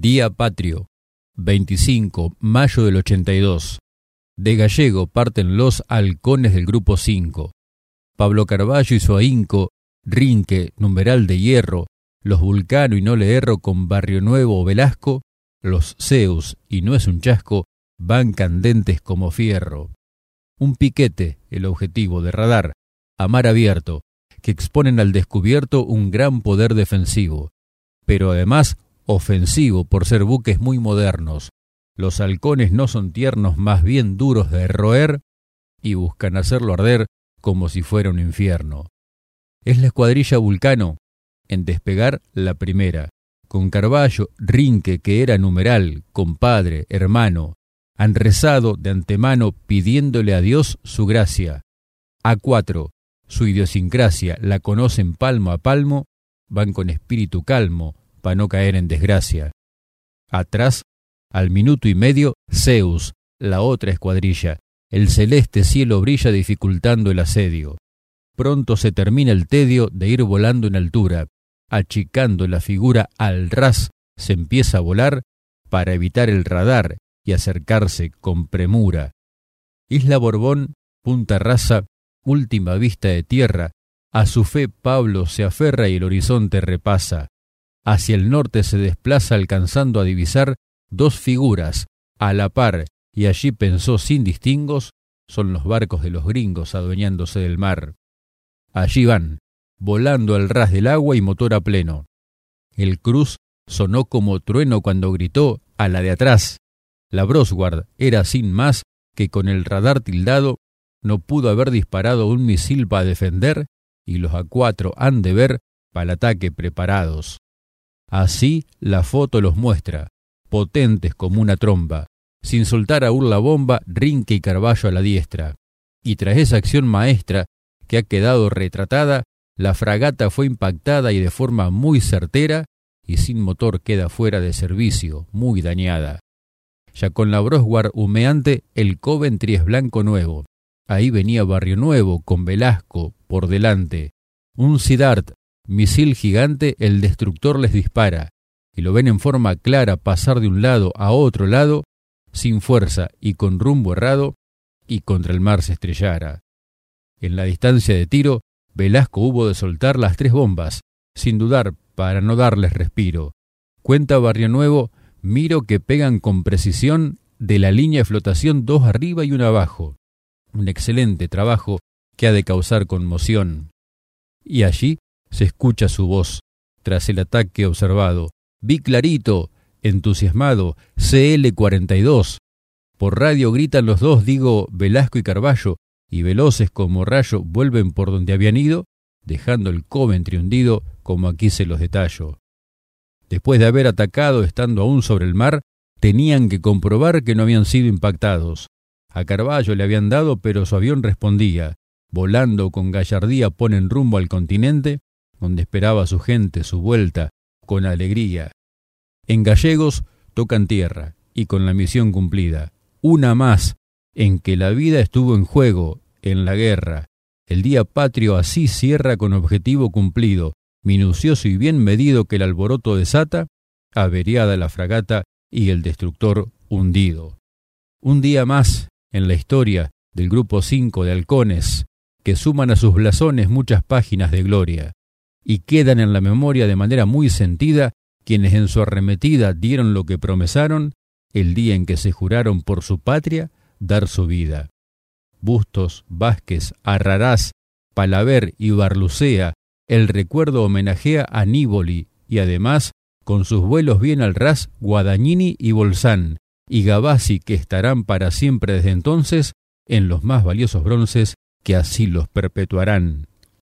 Día Patrio, 25 mayo del 82. De Gallego parten los halcones del grupo 5. Pablo Carballo y su ahínco, Rinque, numeral de hierro, los Vulcano y no le erro con Barrio Nuevo o Velasco, los Zeus y no es un chasco, van candentes como fierro. Un piquete, el objetivo de radar, a mar abierto, que exponen al descubierto un gran poder defensivo, pero además ofensivo por ser buques muy modernos. Los halcones no son tiernos, más bien duros de roer, y buscan hacerlo arder como si fuera un infierno. Es la escuadrilla Vulcano, en despegar la primera, con Carballo, Rinque, que era numeral, compadre, hermano, han rezado de antemano pidiéndole a Dios su gracia. A cuatro, su idiosincrasia la conocen palmo a palmo, van con espíritu calmo, para no caer en desgracia. Atrás, al minuto y medio, Zeus, la otra escuadrilla. El celeste cielo brilla dificultando el asedio. Pronto se termina el tedio de ir volando en altura, achicando la figura al ras, se empieza a volar para evitar el radar y acercarse con premura. Isla Borbón, punta rasa, última vista de tierra, a su fe Pablo se aferra y el horizonte repasa. Hacia el norte se desplaza alcanzando a divisar dos figuras, a la par, y allí pensó sin distingos, son los barcos de los gringos adueñándose del mar. Allí van, volando al ras del agua y motor a pleno. El cruz sonó como trueno cuando gritó a la de atrás. La Brosward era sin más que con el radar tildado no pudo haber disparado un misil para defender y los A4 han de ver para el ataque preparados. Así la foto los muestra, potentes como una tromba, sin soltar aún la bomba, Rinque y Carballo a la diestra. Y tras esa acción maestra que ha quedado retratada, la fragata fue impactada y de forma muy certera y sin motor queda fuera de servicio, muy dañada. Ya con la Broswar humeante, el Coventry es blanco nuevo. Ahí venía Barrio Nuevo, con Velasco, por delante. Un Sidart, misil gigante, el destructor les dispara, y lo ven en forma clara pasar de un lado a otro lado, sin fuerza y con rumbo errado, y contra el mar se estrellara. En la distancia de tiro, Velasco hubo de soltar las tres bombas, sin dudar, para no darles respiro. Cuenta Barrio Nuevo, miro que pegan con precisión de la línea de flotación dos arriba y una abajo un excelente trabajo que ha de causar conmoción. Y allí se escucha su voz, tras el ataque observado. Vi clarito, entusiasmado, CL-42. Por radio gritan los dos, digo, Velasco y Carballo, y veloces como rayo vuelven por donde habían ido, dejando el Coventry hundido, como aquí se los detallo. Después de haber atacado estando aún sobre el mar, tenían que comprobar que no habían sido impactados. A Carballo le habían dado, pero su avión respondía. Volando con gallardía ponen rumbo al continente, donde esperaba su gente su vuelta, con alegría. En gallegos tocan tierra, y con la misión cumplida. Una más, en que la vida estuvo en juego, en la guerra. El día patrio así cierra con objetivo cumplido, minucioso y bien medido que el alboroto desata, averiada la fragata y el destructor hundido. Un día más en la historia del grupo 5 de halcones, que suman a sus blasones muchas páginas de gloria, y quedan en la memoria de manera muy sentida quienes en su arremetida dieron lo que promesaron el día en que se juraron por su patria dar su vida. Bustos, Vázquez, Arrarás, Palaver y Barlucea, el recuerdo homenajea a Nívoli y además, con sus vuelos bien al ras, Guadagnini y Bolsán, y Gabasi que estarán para siempre desde entonces en los más valiosos bronces que así los perpetuarán.